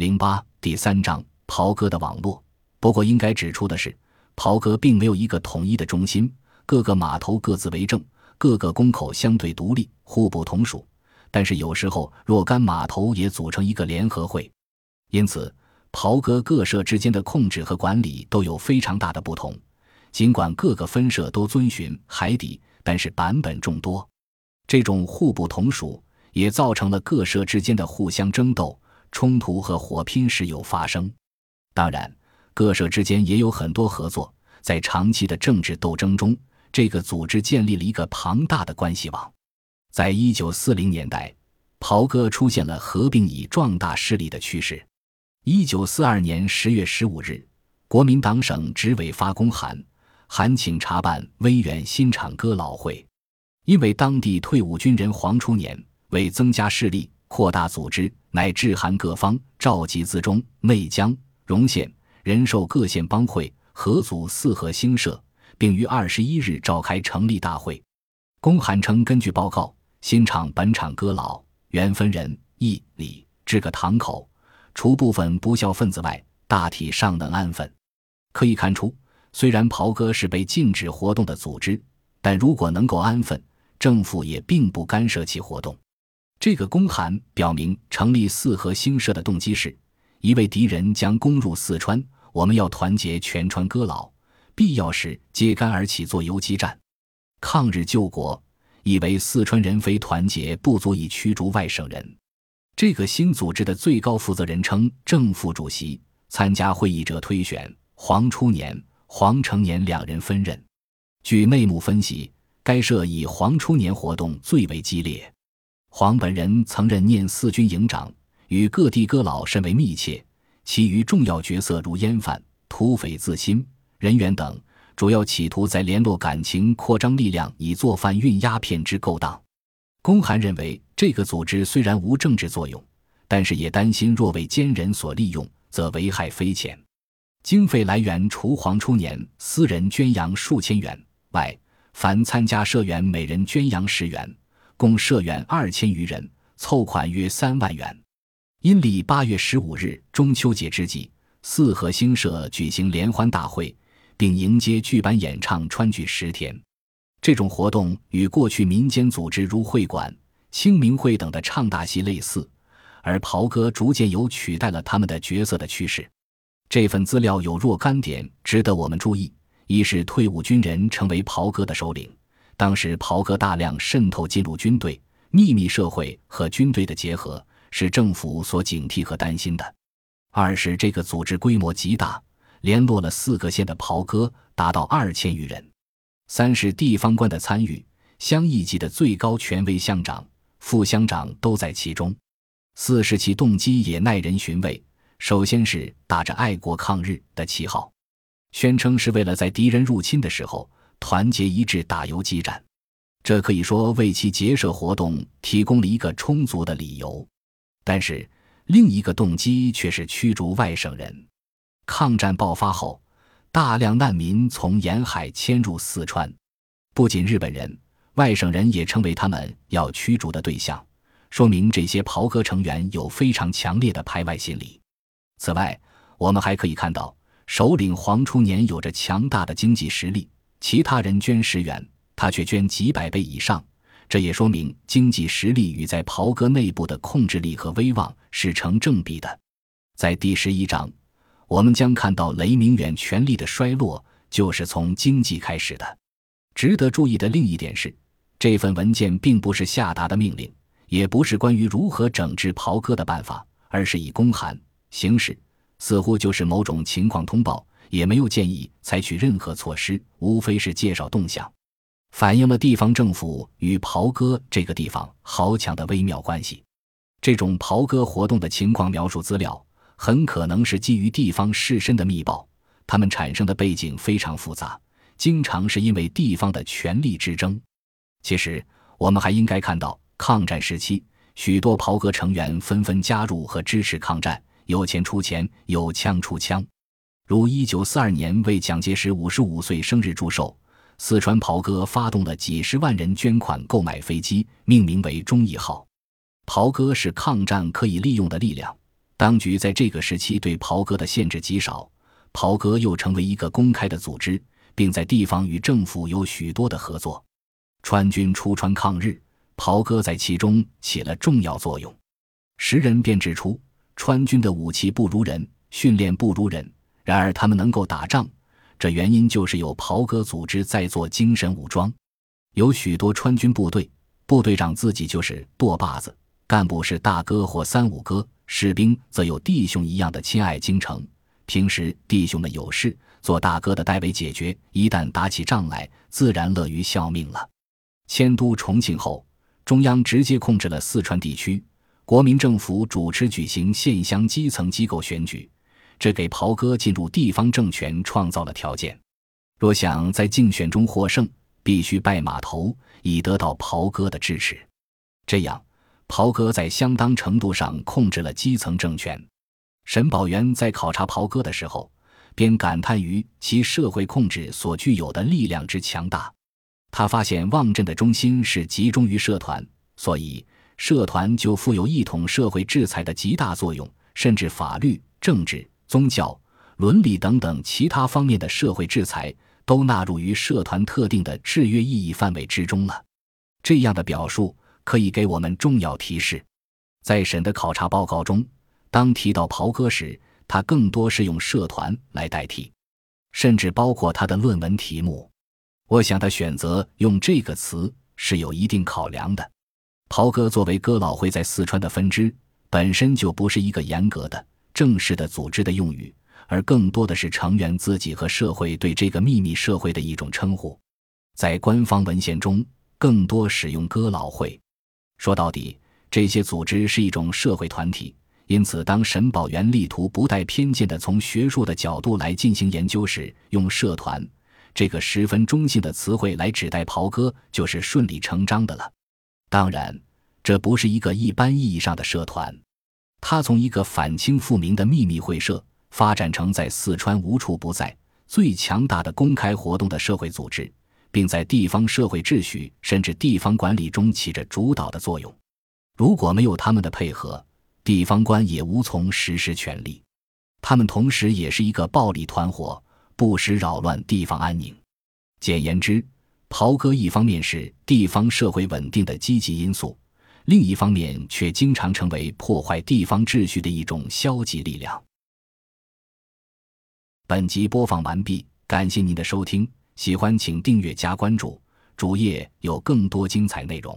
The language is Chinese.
零八第三章袍哥的网络。不过，应该指出的是，袍哥并没有一个统一的中心，各个码头各自为政，各个宫口相对独立，互不同属。但是有时候，若干码头也组成一个联合会，因此，袍哥各社之间的控制和管理都有非常大的不同。尽管各个分社都遵循海底，但是版本众多，这种互不同属也造成了各社之间的互相争斗。冲突和火拼时有发生，当然，各社之间也有很多合作。在长期的政治斗争中，这个组织建立了一个庞大的关系网。在一九四零年代，袍哥出现了合并以壮大势力的趋势。一九四二年十月十五日，国民党省执委发公函，函请查办威远新厂哥老会，因为当地退伍军人黄初年为增加势力。扩大组织，乃致函各方，召集自中、内江、荣县仁寿各县帮会合组四合兴社，并于二十一日召开成立大会。公函称，根据报告，新厂本厂哥老原分人义礼至个堂口，除部分不孝分子外，大体尚能安分。可以看出，虽然袍哥是被禁止活动的组织，但如果能够安分，政府也并不干涉其活动。这个公函表明，成立四合兴社的动机是：一位敌人将攻入四川，我们要团结全川哥老，必要时揭竿而起，做游击战，抗日救国；以为四川人非团结不足以驱逐外省人。这个新组织的最高负责人称正副主席，参加会议者推选黄初年、黄成年两人分任。据内幕分析，该社以黄初年活动最为激烈。黄本人曾任念四军营长，与各地哥老甚为密切。其余重要角色如烟贩、土匪自新人员等，主要企图在联络感情、扩张力量，以做贩运鸦片之勾当。公函认为，这个组织虽然无政治作用，但是也担心若为奸人所利用，则危害匪浅。经费来源除黄初年私人捐洋数千元外，凡参加社员每人捐洋十元。共社员二千余人，凑款约三万元。阴历八月十五日中秋节之际，四合兴社举行联欢大会，并迎接剧版演唱川剧十天。这种活动与过去民间组织如会馆、清明会等的唱大戏类似，而袍哥逐渐有取代了他们的角色的趋势。这份资料有若干点值得我们注意：一是退伍军人成为袍哥的首领。当时袍哥大量渗透进入军队，秘密社会和军队的结合是政府所警惕和担心的。二是这个组织规模极大，联络了四个县的袍哥达到二千余人。三是地方官的参与，乡一级的最高权威乡长、副乡长都在其中。四是其动机也耐人寻味。首先是打着爱国抗日的旗号，宣称是为了在敌人入侵的时候。团结一致打游击战，这可以说为其结社活动提供了一个充足的理由。但是另一个动机却是驱逐外省人。抗战爆发后，大量难民从沿海迁入四川，不仅日本人，外省人也成为他们要驱逐的对象，说明这些袍哥成员有非常强烈的排外心理。此外，我们还可以看到，首领黄初年有着强大的经济实力。其他人捐十元，他却捐几百倍以上，这也说明经济实力与在袍哥内部的控制力和威望是成正比的。在第十一章，我们将看到雷明远权力的衰落就是从经济开始的。值得注意的另一点是，这份文件并不是下达的命令，也不是关于如何整治袍哥的办法，而是以公函形式，似乎就是某种情况通报。也没有建议采取任何措施，无非是介绍动向，反映了地方政府与袍哥这个地方豪强的微妙关系。这种袍哥活动的情况描述资料，很可能是基于地方士绅的密报，他们产生的背景非常复杂，经常是因为地方的权力之争。其实，我们还应该看到，抗战时期，许多袍哥成员纷纷加入和支持抗战，有钱出钱，有枪出枪。如一九四二年为蒋介石五十五岁生日祝寿，四川袍哥发动了几十万人捐款购买飞机，命名为“忠义号”。袍哥是抗战可以利用的力量，当局在这个时期对袍哥的限制极少，袍哥又成为一个公开的组织，并在地方与政府有许多的合作。川军出川抗日，袍哥在其中起了重要作用。时人便指出，川军的武器不如人，训练不如人，然而他们能够打仗，这原因就是有袍哥组织在做精神武装。有许多川军部队，部队长自己就是舵把子，干部是大哥或三五哥，士兵则有弟兄一样的亲爱京城。平时弟兄们有事，做大哥的代为解决；一旦打起仗来，自然乐于效命了。迁都重庆后，中央直接控制了四川地区。国民政府主持举行县乡基层机构选举，这给袍哥进入地方政权创造了条件。若想在竞选中获胜，必须拜码头，以得到袍哥的支持。这样，袍哥在相当程度上控制了基层政权。沈宝元在考察袍哥的时候，便感叹于其社会控制所具有的力量之强大。他发现望镇的中心是集中于社团，所以。社团就负有一统社会制裁的极大作用，甚至法律、政治、宗教、伦理等等其他方面的社会制裁都纳入于社团特定的制约意义范围之中了。这样的表述可以给我们重要提示。在审的考察报告中，当提到袍哥时，他更多是用社团来代替，甚至包括他的论文题目。我想他选择用这个词是有一定考量的。袍哥作为哥老会在四川的分支，本身就不是一个严格的、正式的组织的用语，而更多的是成员自己和社会对这个秘密社会的一种称呼。在官方文献中，更多使用“哥老会”。说到底，这些组织是一种社会团体。因此，当沈宝元力图不带偏见地从学术的角度来进行研究时，用“社团”这个十分中性的词汇来指代袍哥，就是顺理成章的了。当然，这不是一个一般意义上的社团，他从一个反清复明的秘密会社发展成在四川无处不在、最强大的公开活动的社会组织，并在地方社会秩序甚至地方管理中起着主导的作用。如果没有他们的配合，地方官也无从实施权力。他们同时也是一个暴力团伙，不时扰乱地方安宁。简言之。袍哥一方面是地方社会稳定的积极因素，另一方面却经常成为破坏地方秩序的一种消极力量。本集播放完毕，感谢您的收听，喜欢请订阅加关注，主页有更多精彩内容。